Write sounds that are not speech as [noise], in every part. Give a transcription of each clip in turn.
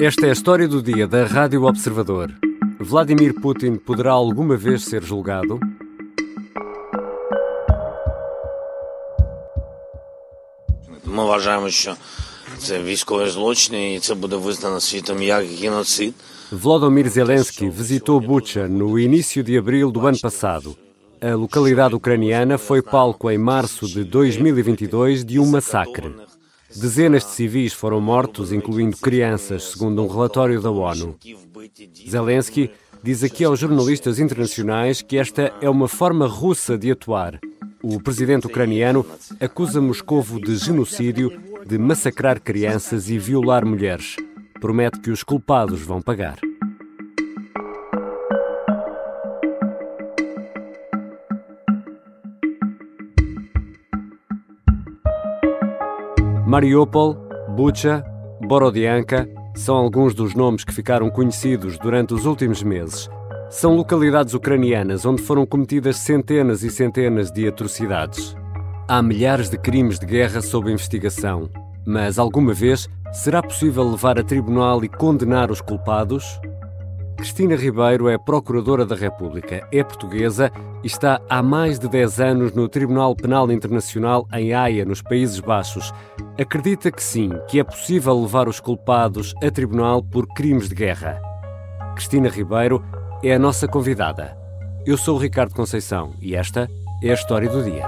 Esta é a história do dia da Rádio Observador. Vladimir Putin poderá alguma vez ser julgado? Ми вважаємо, що це військові злочини, і це буде визнано світом як геноцид. Volodymyr Zelensky visitou Bucha no início de abril do ano passado. A localidade ucraniana foi palco em março de 2022 de um massacre. Dezenas de civis foram mortos, incluindo crianças, segundo um relatório da ONU. Zelensky diz aqui aos jornalistas internacionais que esta é uma forma russa de atuar. O presidente ucraniano acusa Moscovo de genocídio, de massacrar crianças e violar mulheres. Promete que os culpados vão pagar. Mariupol, Bucha, Borodianka são alguns dos nomes que ficaram conhecidos durante os últimos meses. São localidades ucranianas onde foram cometidas centenas e centenas de atrocidades. Há milhares de crimes de guerra sob investigação, mas alguma vez será possível levar a tribunal e condenar os culpados? Cristina Ribeiro é Procuradora da República, é portuguesa e está há mais de 10 anos no Tribunal Penal Internacional em Haia, nos Países Baixos. Acredita que sim, que é possível levar os culpados a tribunal por crimes de guerra. Cristina Ribeiro é a nossa convidada. Eu sou o Ricardo Conceição e esta é a história do dia.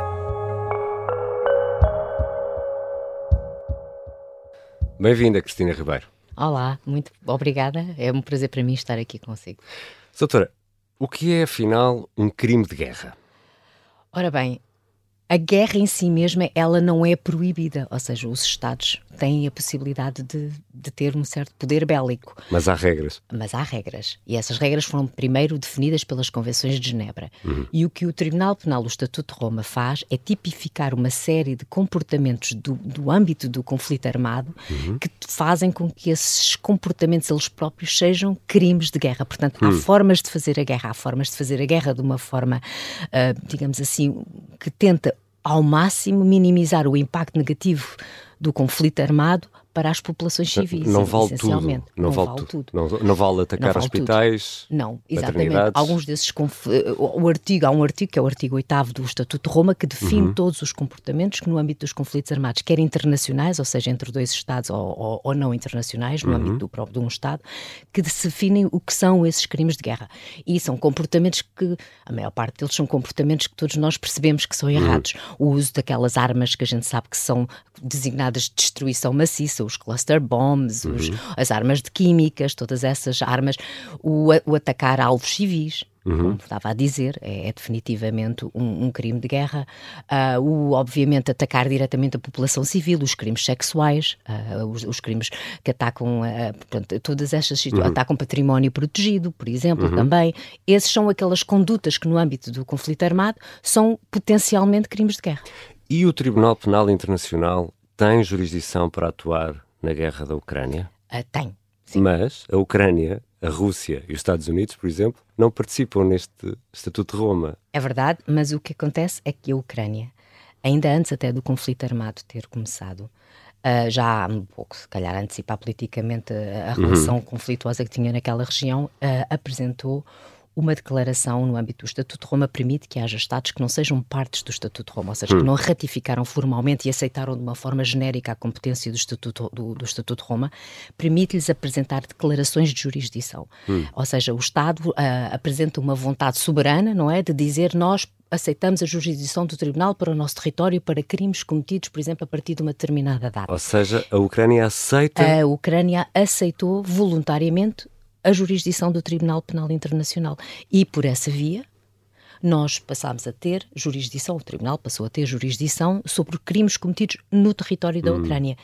Bem-vinda, Cristina Ribeiro. Olá, muito obrigada. É um prazer para mim estar aqui consigo. Doutora, o que é afinal um crime de guerra? Ora bem, a guerra em si mesma, ela não é proibida, ou seja, os Estados têm a possibilidade de, de, ter um certo poder bélico. Mas há regras. Mas há regras. E essas regras foram primeiro definidas pelas Convenções de Genebra. Uhum. E o que o Tribunal Penal, o Estatuto de Roma, faz é tipificar uma série de comportamentos do, do âmbito do conflito armado uhum. que fazem com que esses comportamentos eles próprios sejam crimes de guerra. Portanto, uhum. há formas de fazer a guerra, há formas de fazer a guerra de uma forma, uh, digamos assim, que tenta ao máximo minimizar o impacto negativo do conflito armado para as populações civis, não vale essencialmente. Tudo. Não, não vale, vale tudo. Não, não, vale atacar não vale hospitais. Tudo. Não, exatamente. Alguns desses o artigo, há um artigo que é o artigo 8 do Estatuto de Roma que define uhum. todos os comportamentos que no âmbito dos conflitos armados, quer internacionais, ou seja, entre dois estados ou, ou, ou não internacionais, no uhum. âmbito do próprio de um estado, que definem o que são esses crimes de guerra. E são comportamentos que a maior parte deles são comportamentos que todos nós percebemos que são uhum. errados. Uhum. O uso daquelas armas que a gente sabe que são designadas de destruição maciça, os cluster bombs, uhum. os, as armas de químicas, todas essas armas, o, o atacar alvos civis. Uhum. Como estava a dizer, é, é definitivamente um, um, crime de guerra. Uh, o, obviamente, atacar diretamente a população civil, os crimes sexuais, uh, os, os, crimes que atacam, uh, portanto, todas estas uhum. atacam património protegido, por exemplo, uhum. também. Esses são aquelas condutas que, no âmbito do conflito armado, são potencialmente crimes de guerra. E o Tribunal Penal Internacional tem jurisdição para atuar na guerra da Ucrânia? Uh, tem. Sim. Mas a Ucrânia, a Rússia e os Estados Unidos, por exemplo, não participam neste Estatuto de Roma. É verdade, mas o que acontece é que a Ucrânia, ainda antes até do conflito armado ter começado, Uh, já um pouco, se calhar, antecipar politicamente a, a relação uhum. conflituosa que tinha naquela região, uh, apresentou uma declaração no âmbito do Estatuto de Roma permite que haja Estados que não sejam partes do Estatuto de Roma, ou seja, hum. que não ratificaram formalmente e aceitaram de uma forma genérica a competência do Estatuto, do, do Estatuto de Roma, permite-lhes apresentar declarações de jurisdição. Hum. Ou seja, o Estado uh, apresenta uma vontade soberana, não é? De dizer nós aceitamos a jurisdição do Tribunal para o nosso território para crimes cometidos, por exemplo, a partir de uma determinada data. Ou seja, a Ucrânia aceita. A Ucrânia aceitou voluntariamente a jurisdição do Tribunal Penal Internacional. E por essa via, nós passámos a ter jurisdição, o Tribunal passou a ter jurisdição sobre crimes cometidos no território da hum. Ucrânia.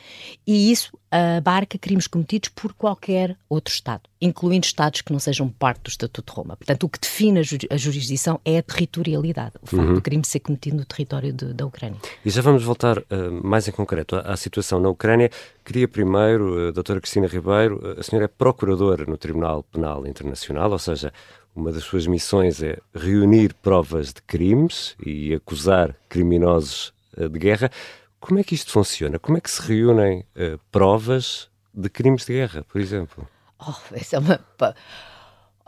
E isso abarca crimes cometidos por qualquer outro Estado, incluindo Estados que não sejam parte do Estatuto de Roma. Portanto, o que define a, jurisdição é a territorialidade, o facto uhum. do crime ser cometido no território de, da Ucrânia. E já vamos voltar uh, mais em concreto à, à, situação na Ucrânia. Queria primeiro, uh, doutora Cristina Ribeiro, uh, a senhora é procuradora no Tribunal Penal Internacional, ou seja, uma das suas missões é reunir provas de crimes e acusar criminosos eh, de guerra. Como é que isto funciona? Como é que se reúnem uh, provas de crimes de guerra, por exemplo? Oh, essa é uma.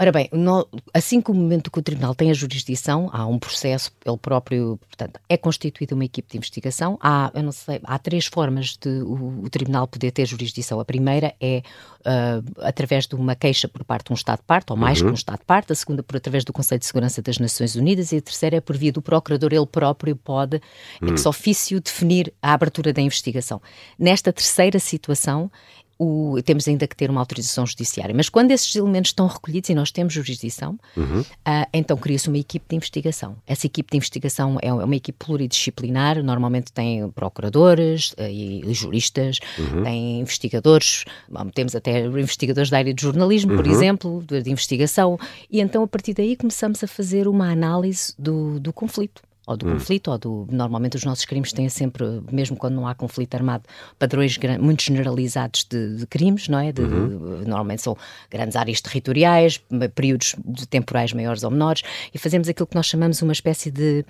Ora bem, no, assim que o momento que o Tribunal tem a jurisdição, há um processo, ele próprio, portanto, é constituída uma equipe de investigação. Há, eu não sei, há três formas de o, o Tribunal poder ter jurisdição. A primeira é uh, através de uma queixa por parte de um Estado-parte, ou mais uhum. que um Estado-parte. A segunda, por através do Conselho de Segurança das Nações Unidas. E a terceira é por via do Procurador, ele próprio pode, uhum. ex ofício, definir a abertura da investigação. Nesta terceira situação, o, temos ainda que ter uma autorização judiciária. Mas quando esses elementos estão recolhidos e nós temos jurisdição, uhum. uh, então cria-se uma equipe de investigação. Essa equipe de investigação é uma equipe pluridisciplinar, normalmente tem procuradores uh, e, e, juristas, uhum. tem investigadores, bom, temos até investigadores da área de jornalismo, por uhum. exemplo, de, de, investigação, e então a partir daí começamos a fazer uma análise do, do conflito ou do hum. conflito, ou do. Normalmente os nossos crimes têm sempre, mesmo quando não há conflito armado, padrões muito generalizados de, de crimes, não é? De, uhum. de, normalmente são grandes áreas territoriais, períodos temporais maiores ou menores, e fazemos aquilo que nós chamamos uma espécie de,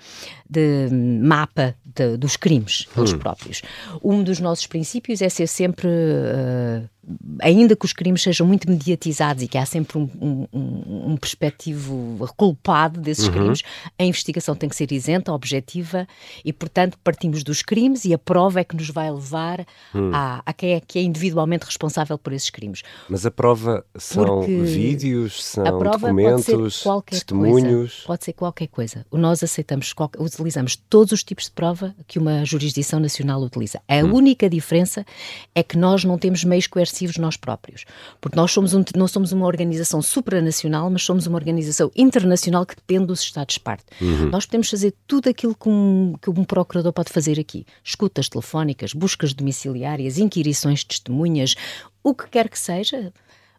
de mapa dos crimes, eles hum. próprios. Um dos nossos princípios é ser sempre. Uh, ainda que os crimes sejam muito mediatizados e que há sempre um, um, um perspectivo culpado desses uhum. crimes, a investigação tem que ser isenta, objetiva e, portanto, partimos dos crimes e a prova é que nos vai levar uhum. a, a, quem é que é individualmente responsável por esses crimes. Mas a prova são Porque vídeos, são documentos, pode testemunhos? Coisa, pode ser qualquer coisa. Nós aceitamos, utilizamos todos os tipos de prova que uma jurisdição nacional utiliza. A uhum. única diferença é que nós não temos meios coercitivos subversivos nós próprios. Porque nós somos um, não somos uma organização supranacional, mas somos uma organização internacional que depende dos Estados-parte. Uhum. Nós podemos fazer tudo aquilo que um, que um procurador pode fazer aqui: escutas telefónicas, buscas domiciliárias, inquirições de testemunhas, o que quer que seja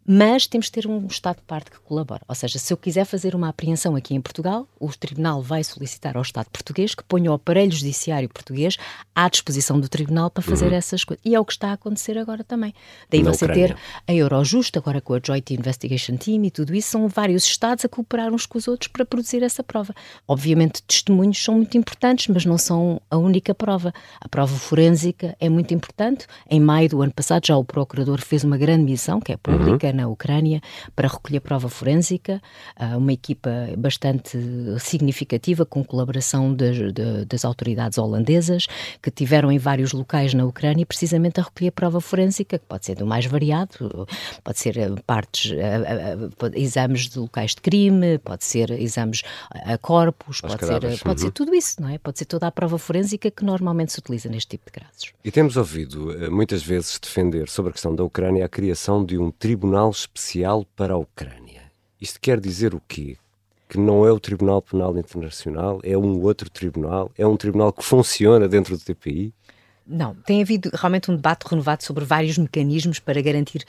mas temos de ter um Estado de parte que colabora. Ou seja, se eu quiser fazer uma apreensão aqui em Portugal, o Tribunal vai solicitar ao Estado português que ponha o aparelho judiciário português à disposição do Tribunal para fazer uhum. essas coisas. E é o que está a acontecer agora também. Daí Na você Ucrânia. ter a Eurojust, agora com a Joint Investigation Team e tudo isso, são vários Estados a cooperar uns com os outros para produzir essa prova. Obviamente, testemunhos são muito importantes, mas não são a única prova. A prova forénsica é muito importante. Em maio do ano passado, já o Procurador fez uma grande missão, que é pública, uhum na Ucrânia para recolher prova forénsica, ah, uma equipa bastante significativa com colaboração de, de, das autoridades holandesas que tiveram em vários locais na Ucrânia precisamente a recolher prova forénsica, que pode ser do mais variado, pode ser ah, partes, ah, exames de locais de crime, pode ser exames a corpos, pode ser, pode ser uhum. tudo isso, não é? Pode ser toda a prova forénsica que normalmente se utiliza neste tipo de casos. E temos ouvido eh, muitas vezes defender sobre a questão da Ucrânia a criação de um tribunal Tribunal Especial para a Ucrânia. Isto quer dizer o quê? Que não é o Tribunal Penal Internacional, é um outro tribunal, é um tribunal que funciona dentro do TPI? Não, tem havido realmente um debate renovado sobre vários mecanismos para garantir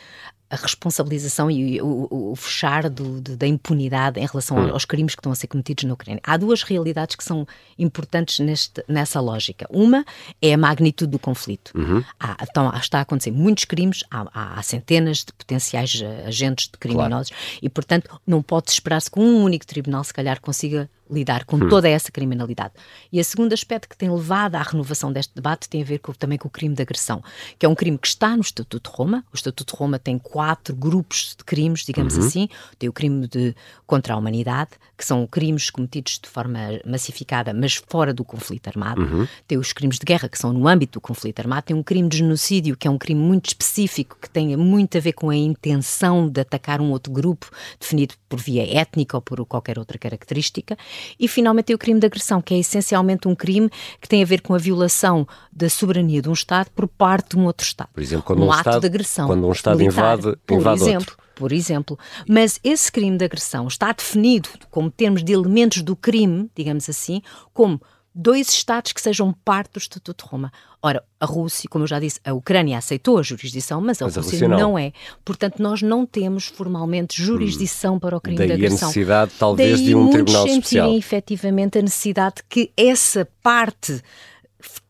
a responsabilização e o, o, o fechar do, da impunidade em relação hum. aos crimes que estão a ser cometidos na Ucrânia. Há duas realidades que são importantes neste, nessa lógica. Uma é a magnitude do conflito. Uhum. Há, então, está a acontecer muitos crimes, há, há, há centenas de potenciais eh, agentes de criminosos claro. e, portanto, não pode esperar-se que um único tribunal, se calhar, consiga lidar com hum. toda essa criminalidade. E a segundo aspecto que tem levado à renovação deste debate tem a ver com, também com o crime de agressão, que é um crime que está no Estatuto de Roma. O Estatuto de Roma tem quatro grupos de crimes, digamos uhum. assim. Tem o crime de contra a humanidade, que são crimes cometidos de forma massificada, mas fora do conflito armado. Uhum. Tem os crimes de guerra, que são no âmbito do conflito armado. Tem um crime de genocídio, que é um crime muito específico, que tem muito a ver com a intenção de atacar um outro grupo, definido por via étnica ou por qualquer outra característica. E finalmente tem o crime de agressão, que é essencialmente um crime que tem a ver com a violação da soberania de um Estado por parte de um outro Estado. Por exemplo, quando um, um ato Estado, de agressão. Quando um Estado militar, invade, por invade exemplo, outro por exemplo. Mas esse crime de agressão está definido como termos de elementos do crime, digamos assim, como dois Estados que sejam parte do Estatuto de Roma. Ora, a Rússia, como eu já disse, a Ucrânia aceitou a jurisdição, mas a, mas Rússia, a Rússia não. não. é. Portanto, nós não temos formalmente jurisdição hum. para o crime Daí de agressão. a necessidade, talvez, Daí de um tribunal especial. Daí efetivamente a necessidade que essa parte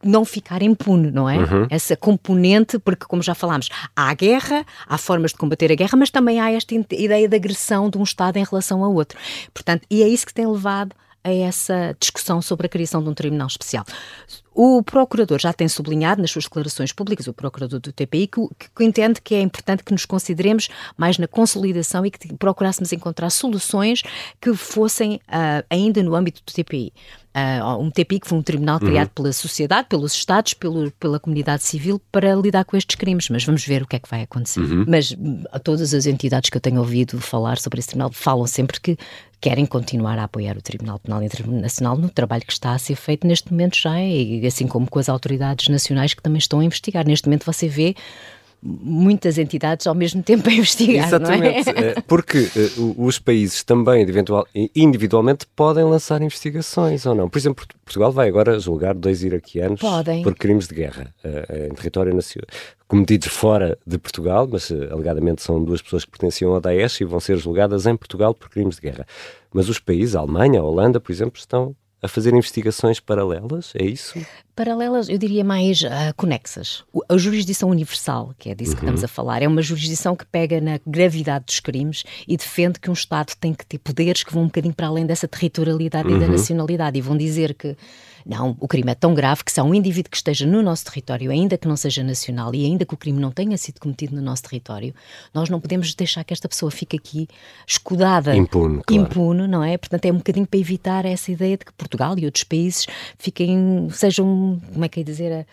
não ficar impune, não é? Uhum. Essa componente, porque, como já falámos, há a guerra, há formas de combater a guerra, mas também há esta ideia de agressão de um Estado em relação a outro. Portanto, e é isso que tem levado a essa discussão sobre a criação de um tribunal especial. O procurador já tem sublinhado nas suas declarações públicas, o procurador do TPI, que, que entende que é importante que nos consideremos mais na consolidação e que procurássemos encontrar soluções que fossem uh, ainda no âmbito do TPI. Uh, um TPI que foi um tribunal uhum. criado pela sociedade, pelos Estados, pelo, pela comunidade civil para lidar com estes crimes, mas vamos ver o que é que vai acontecer. Uhum. Mas todas as entidades que eu tenho ouvido falar sobre esse tribunal falam sempre que querem continuar a apoiar o Tribunal Penal Internacional no trabalho que está a ser feito neste momento já, e assim como com as autoridades nacionais que também estão a investigar. Neste momento você vê muitas entidades ao mesmo tempo a investigar. Exatamente, é? Eh, porque uh, os países também individualmente podem lançar investigações ou não. Por exemplo, Portugal vai agora julgar dois iraquianos podem. por crimes de guerra uh, em território nacional, cometidos fora de Portugal, mas uh, alegadamente são duas pessoas que pertenciam ao Daesh e vão ser julgadas em Portugal por crimes de guerra. Mas os países, a Alemanha, a Holanda, por exemplo, estão a fazer investigações paralelas, é isso? Paralelas, eu diria mais uh, conexas. A jurisdição universal, que é disso uhum. que estamos a falar, é uma jurisdição que pega na gravidade dos crimes e defende que um Estado tem que ter poderes que vão um bocadinho para além dessa territorialidade uhum. e da uhum. nacionalidade e vão dizer que não, o crime é tão grave que se há um indivíduo que esteja no nosso território, ainda que não seja nacional e ainda que o crime não tenha sido cometido no nosso território, nós não podemos deixar que esta pessoa fique aqui escudada. Impune, claro. Impune, não é? Portanto, é um bocadinho para evitar essa ideia de que Portugal e outros países fiquem, sejam, como é que é dizer,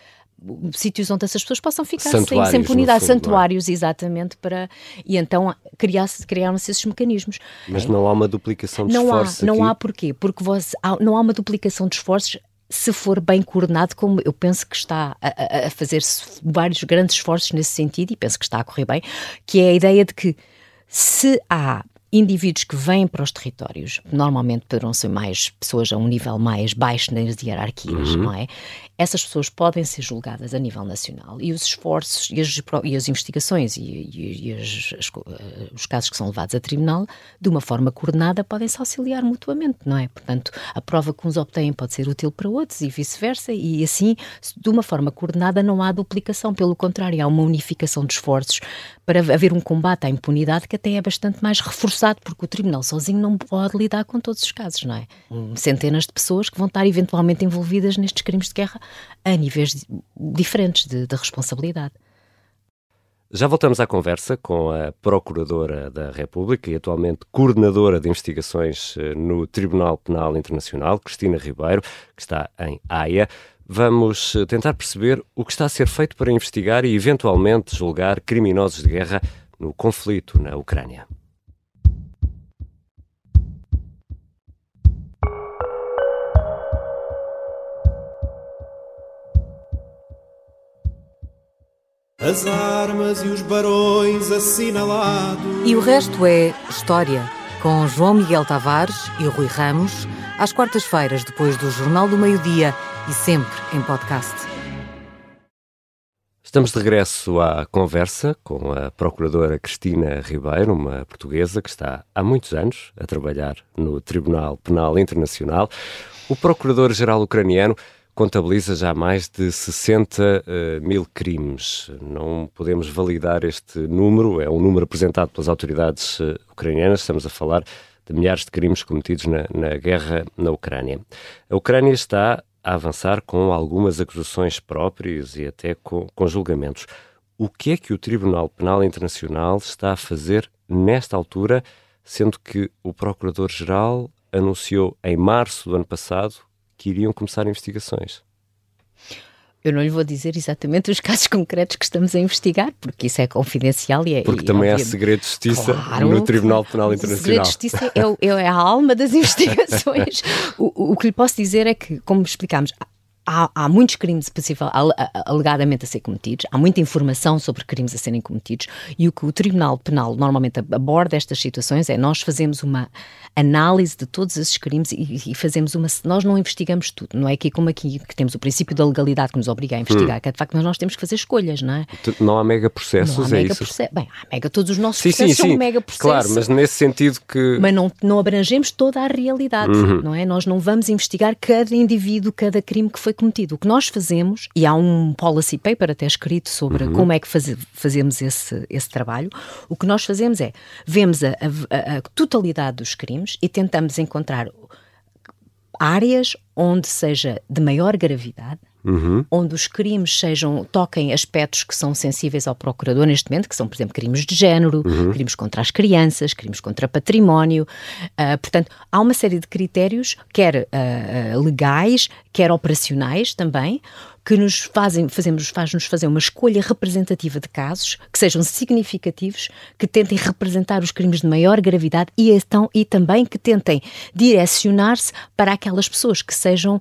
sítios onde essas pessoas possam ficar sem, sem impunidade, fundo, é? santuários, exatamente, para e então criaram-se esses mecanismos. Mas não há uma duplicação de não esforços. Há, não há porquê? Porque você, há, não há uma duplicação de esforços se for bem coordenado, como eu penso que está a, a fazer vários grandes esforços nesse sentido, e penso que está a correr bem, que é a ideia de que se há indivíduos que vêm para os territórios, normalmente poderão ser mais pessoas a um nível mais baixo nas hierarquias, uhum. não é? essas pessoas podem ser julgadas a nível nacional e os esforços e as, e as investigações e, e, e as, as, eh, os casos que são levados a tribunal, de uma forma coordenada, podem se auxiliar mutuamente, não é? Portanto, a prova que uns obtêm pode ser útil para outros e vice-versa, e assim, de uma forma coordenada, não há duplicação, pelo contrário, há uma unificação de esforços para haver um combate à impunidade que até é bastante mais reforçado, porque o tribunal sozinho não pode lidar com todos os casos, não é? Centenas de pessoas que vão estar eventualmente envolvidas nestes crimes de guerra a níveis diferentes de, de responsabilidade. Já voltamos à conversa com a Procuradora da República e atualmente Coordenadora de Investigações eh, no Tribunal Penal Internacional, Cristina Ribeiro, que está em Haia. Vamos eh, tentar perceber o que está a ser feito para investigar e, eventualmente, julgar criminosos de guerra no conflito na Ucrânia. As armas e os barões assinalados. E o resto é história, com João Miguel Tavares e Rui Ramos, às quartas-feiras, depois do Jornal do Meio-Dia e sempre em podcast. Estamos de regresso à conversa com a Procuradora Cristina Ribeiro, uma portuguesa que está há muitos anos a trabalhar no Tribunal Penal Internacional. O Procurador-Geral ucraniano contabiliza já mais de 60 uh, eh, mil crimes. Não podemos validar este número, é um número apresentado pelas autoridades uh, ucranianas, estamos a falar de milhares de crimes cometidos na, na guerra na Ucrânia. A Ucrânia está a avançar com algumas acusações próprias e até com, com julgamentos. O que é que o Tribunal Penal Internacional está a fazer nesta altura, sendo que o Procurador-Geral anunciou em março do ano passado que iriam começar investigações. Eu não lhe vou dizer exatamente os [laughs] casos concretos que estamos a investigar, porque isso é confidencial e é. Porque e, também há segredo de justiça claro, no Tribunal Penal Internacional. O segredo de justiça é, é, a alma das [laughs] investigações. [laughs] o, o que lhe posso dizer é que, como explicámos, Há, há, muitos crimes possível, alegadamente a ser cometidos, há muita informação sobre crimes a serem cometidos e o que o Tribunal Penal normalmente aborda estas situações é nós fazemos uma análise de todos esses crimes e, e, fazemos uma. Nós não investigamos tudo, não é aqui como aqui que temos o princípio da legalidade que nos obriga a investigar, hum. que é de facto nós temos que fazer escolhas, não é? Não há mega processos, não há mega é isso? Bem, há mega, todos os nossos sim, processos sim, são sim. mega processos. Claro, mas nesse sentido que. Mas não, não abrangemos toda a realidade, uhum. não é? Nós não vamos investigar cada indivíduo, cada crime que foi cometido. O que nós fazemos, e há um policy paper até escrito sobre uhum. como é que faz, fazemos esse, esse trabalho, o que nós fazemos é vemos a, a, a totalidade dos crimes e tentamos encontrar áreas onde seja de maior gravidade uhum. onde os crimes sejam toquem aspectos que são sensíveis ao procurador neste momento, que são, por exemplo, crimes de género, uhum. crimes contra as crianças, crimes contra património. Uh, portanto, há uma série de critérios, quer uh, legais, quer operacionais também, que nos fazem, fazemos, faz-nos fazer uma escolha representativa de casos que sejam significativos, que tentem representar os crimes de maior gravidade e, então, e também que tentem direcionar-se para aquelas pessoas que sejam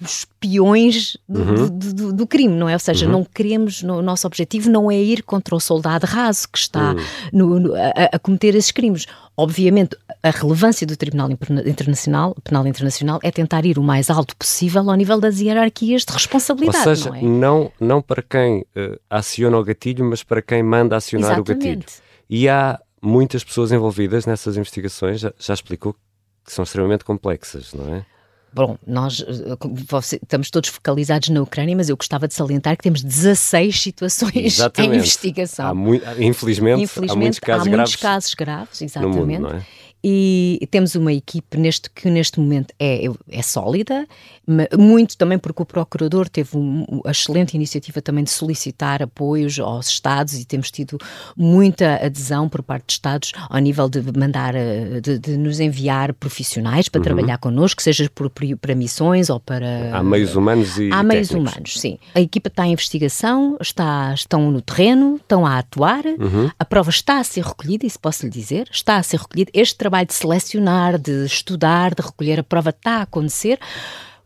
os peões do, uhum. do, do, do, crime, não é? Ou seja, uhum. não queremos, no, o nosso objetivo não é ir contra o soldado raso que está uhum. no, no, a, a, cometer esses crimes. Obviamente, a relevância do Tribunal Internacional, Penal Internacional é tentar ir o mais alto possível ao nível das hierarquias de responsabilidade. Ou seja, não, é? não, não para quem uh, aciona o gatilho, mas para quem manda acionar Exatamente. o gatilho. E há muitas pessoas envolvidas nessas investigações, já, já explicou que são extremamente complexas, não é? Bom, nós eh, estamos todos focalizados na Ucrânia, mas eu gostava de salientar que temos 16 situações [laughs] exatamente. em investigação. Há infelizmente, infelizmente, há muitos casos há graves. Muitos casos graves, exatamente. No mundo, é? E temos uma equipe neste, que neste momento é, é sólida, muito também porque o Procurador teve uma excelente iniciativa também de solicitar apoios aos Estados e temos tido muita adesão por parte de Estados ao nível de mandar, eh, de, de nos enviar profissionais para uhum. trabalhar connosco, seja por, para missões ou para... Há meios humanos e Há meios humanos, sim. A equipa está em investigação, está, estão no terreno, estão a atuar, uhum. a prova está a ser recolhida, isso posso lhe dizer, está a ser recolhida. Este trabalho de selecionar, de estudar, de recolher a prova está a acontecer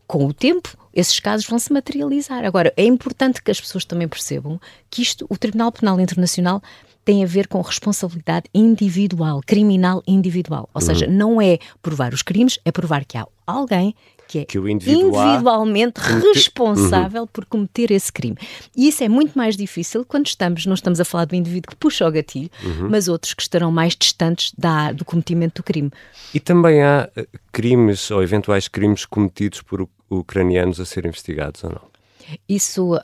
com o tempo, esses casos vão se materializar. Agora, é importante que as pessoas também percebam que isto, o Tribunal Penal Internacional, tem a ver com responsabilidade individual, criminal individual. Ou seja, uhum. não é provar os crimes, é provar que há alguém que é que individualmente responsável uhum. por cometer esse crime. E isso é muito mais difícil quando estamos, não estamos a falar do indivíduo que puxa o gatilho, uhum. mas outros que estarão mais distantes da, do cometimento do crime. E também há eh, crimes ou eventuais crimes cometidos por ucranianos a serem investigados ou não? Isso uh,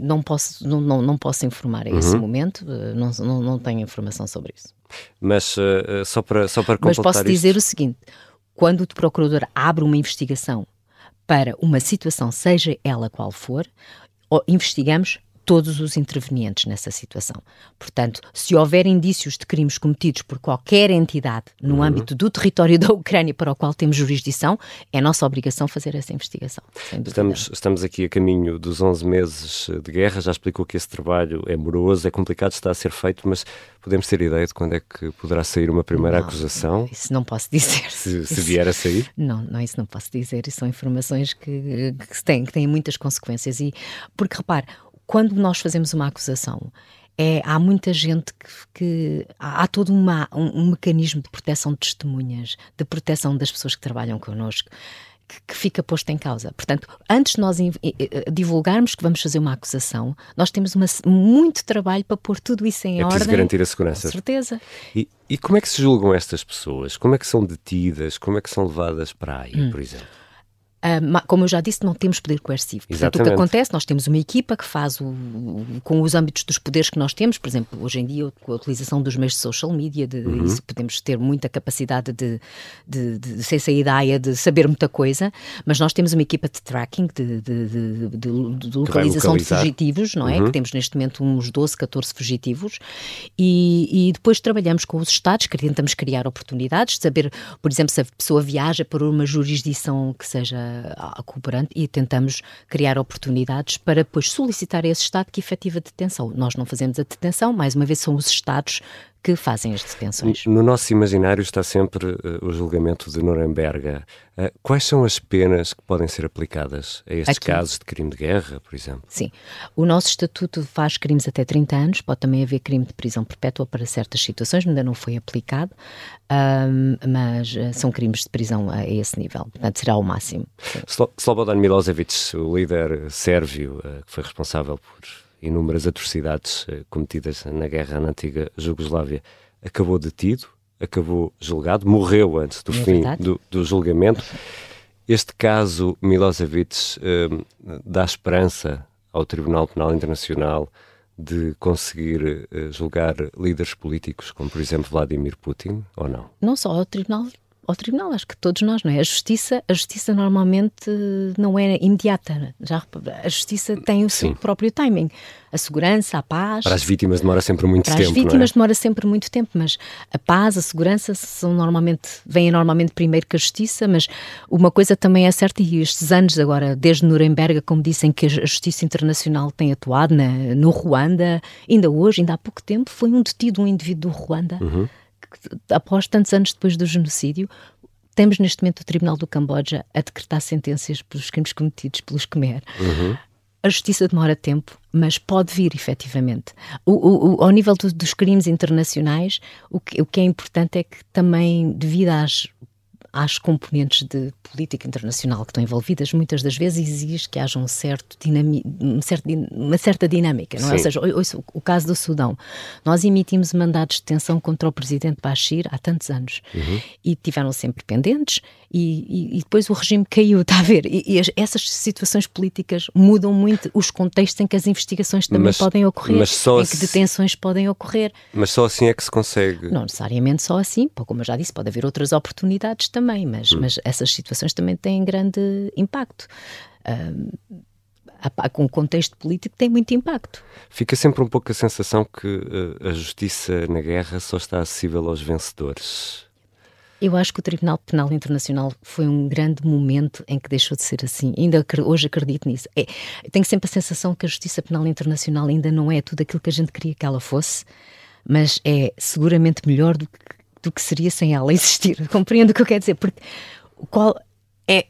não, posso, não, não, não posso informar a esse uhum. momento, uh, não, não, não tenho informação sobre isso. Mas uh, só para, só para completar Mas posso dizer isto... o seguinte, quando o procurador abre uma investigação para uma situação, seja ela qual for, investigamos todos os intervenientes nessa situação. Portanto, se houver indícios de crimes cometidos por qualquer entidade no uhum. âmbito do território da Ucrânia para o qual temos jurisdição, é nossa obrigação fazer essa investigação. Estamos, estamos aqui a caminho dos 11 meses de guerra, já explicou que esse trabalho é moroso, é complicado, está a ser feito, mas podemos ter ideia de quando é que poderá sair uma primeira não, acusação? Isso não posso dizer. Se, se vier a sair? [laughs] Não, não, isso não posso dizer. Isso são informações que, que, têm, que têm muitas consequências. E, porque, repare, quando nós fazemos uma acusação, é, há muita gente que, que há, há, todo uma, um, um, mecanismo de proteção de testemunhas, de proteção das pessoas que trabalham connosco, que, que fica posto em causa. Portanto, antes de nós divulgarmos que vamos fazer uma acusação, nós temos uma, muito trabalho para pôr tudo isso em é ordem. É preciso garantir a segurança. Com certeza. E, e, como é que se julgam estas pessoas? Como é que são detidas? Como é que são levadas para aí, hum. por exemplo? Uh, como eu já disse, não temos poder coercivo. Portanto, o que acontece, nós temos uma equipa que faz o, com os âmbitos dos poderes que nós temos, por exemplo, hoje em dia, com a utilização dos meios de social media, de, uhum. isso, podemos ter muita capacidade de, de, de, ser ideia de saber muita coisa, mas nós temos uma equipa de tracking, de, de, de localização de fugitivos, não é? Uhum. Que temos neste momento uns 12, 14 fugitivos, e, e depois trabalhamos com os Estados, que tentamos criar oportunidades, de saber, por exemplo, se a pessoa viaja para uma jurisdição que seja a cooperante e tentamos criar oportunidades para depois solicitar a esse Estado que efetiva detenção. Nós não fazemos a detenção, mais uma vez são os Estados que fazem as detenções. No nosso imaginário está sempre uh, o julgamento de Nuremberg. Uh, quais são as penas que podem ser aplicadas a estes Aqui. casos de crime de guerra, por exemplo? Sim. O nosso estatuto faz crimes até 30 anos, pode também haver crime de prisão perpétua para certas situações, ainda não foi aplicado, mas uh, são crimes de prisão a, a, esse nível, portanto será o máximo. Slobodan Milosevic, o líder sérvio que foi responsável por inúmeras atrocidades eh, cometidas na guerra na antiga Jugoslávia, acabou detido, acabou julgado, morreu antes do é fim do, do, julgamento. Este caso, Milosevic, eh, dá esperança ao Tribunal Penal Internacional de conseguir uh, julgar líderes políticos, como por exemplo Vladimir Putin, ou não? Não só ao Tribunal ao tribunal, acho que todos nós, não é? A justiça, a justiça normalmente não é imediata. Já, a justiça tem o seu próprio timing. A segurança, a paz. Para as vítimas demora sempre muito para tempo. Para as vítimas é? demora sempre muito tempo, mas a paz, a segurança são normalmente, vêm normalmente primeiro que a justiça, mas uma coisa também é certa, e estes anos agora, desde Nuremberg, como dizem que a Justiça Internacional tem atuado na, no Ruanda, ainda hoje, ainda há pouco tempo, foi um detido um indivíduo do Ruanda. Uhum após tantos anos depois do genocídio, temos neste momento o Tribunal do Camboja a decretar sentenças pelos crimes cometidos pelos Khmer. Uhum. A justiça demora tempo, mas pode vir efetivamente. O, o, o, ao nível do, dos crimes internacionais, o que, o que é importante é que também, devido às às componentes de política internacional que estão envolvidas, muitas das vezes exige que haja um certo dinami, um certo, uma certa dinâmica, não é? Ou seja, o caso do Sudão. Nós emitimos mandados de detenção contra o presidente Bashir há tantos anos uhum. e tiveram sempre pendentes e, e, e, depois o regime caiu, está a ver? E, e as, essas situações políticas mudam muito os contextos em que as investigações também mas, podem ocorrer, em que detenções podem ocorrer. Mas só assim é que se consegue. Não necessariamente só assim, como eu já disse, pode haver outras oportunidades também, mas, hum. mas essas situações também têm grande impacto. Um, com o contexto político tem muito impacto. Fica sempre um pouco a sensação que uh, a justiça na guerra só está acessível aos vencedores. Eu acho que o Tribunal Penal Internacional foi um grande momento em que deixou de ser assim. Ainda hoje acredito nisso. É, tenho sempre a sensação que a Justiça Penal Internacional ainda não é tudo aquilo que a gente queria que ela fosse, mas é seguramente melhor do que, do que seria sem ela existir. [laughs] Compreendo o que eu quero dizer, porque qual é,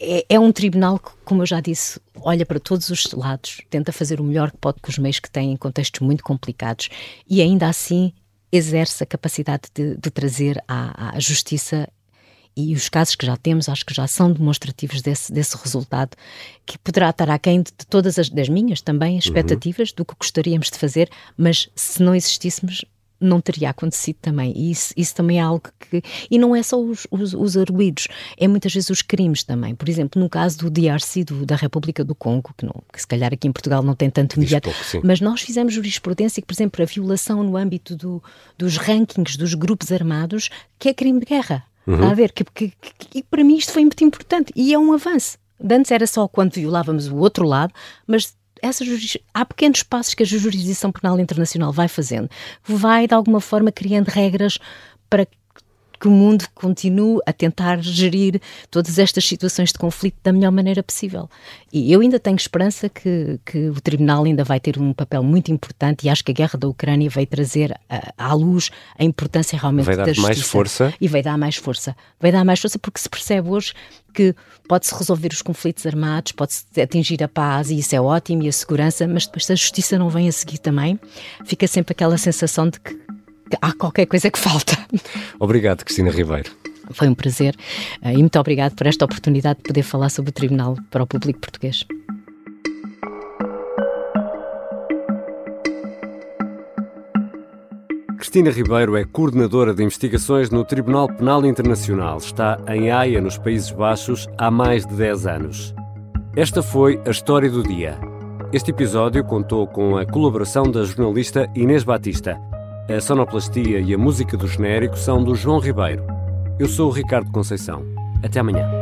é, é, um tribunal que, como eu já disse, olha para todos os lados, tenta fazer o melhor que pode com os meios que tem em contextos muito complicados e ainda assim exerce a capacidade de, de trazer à, à, justiça e os casos que já temos acho que já são demonstrativos desse, desse resultado que poderá estar aquém de, de todas as das minhas também expectativas uhum. do que gostaríamos de fazer, mas se não existíssemos não teria acontecido também. E isso, isso também é algo que. E não é só os, os, os arguídos, é muitas vezes os crimes também. Por exemplo, no caso do DRC, do, da República do Congo, que, não, que se calhar aqui em Portugal não tem tanto imediato, mas nós fizemos jurisprudência que, por exemplo, a violação no âmbito do, dos rankings dos grupos armados, que é crime de guerra. Uhum. Está a ver? Que, que, que, e para mim isto foi muito importante e é um avanço. Antes era só quando violávamos o outro lado, mas essa há pequenos passos que a jurisdição penal internacional vai fazendo, vai de alguma forma criando regras para que o mundo continue a tentar gerir todas estas situações de conflito da melhor maneira possível. E eu ainda tenho esperança que, que o Tribunal ainda vai ter um papel muito importante e acho que a guerra da Ucrânia vai trazer à luz a importância realmente vai dar da justiça. mais força. E vai dar mais força. Vai dar mais força porque se percebe hoje que pode-se resolver os conflitos armados, pode-se atingir a paz e isso é ótimo e a segurança, mas depois se a justiça não vem a seguir também, fica sempre aquela sensação de que há qualquer coisa que falta. Obrigado, Cristina Ribeiro. Foi um prazer eh, e muito obrigado por esta oportunidade de poder falar sobre o Tribunal para o público português. Cristina Ribeiro é coordenadora de investigações no Tribunal Penal Internacional. Está em Haia, nos Países Baixos, há mais de 10 anos. Esta foi a história do dia. Este episódio contou com a colaboração da jornalista Inês Batista. A sonoplastia e a música do genérico são do João Ribeiro. Eu sou o Ricardo Conceição. Até amanhã.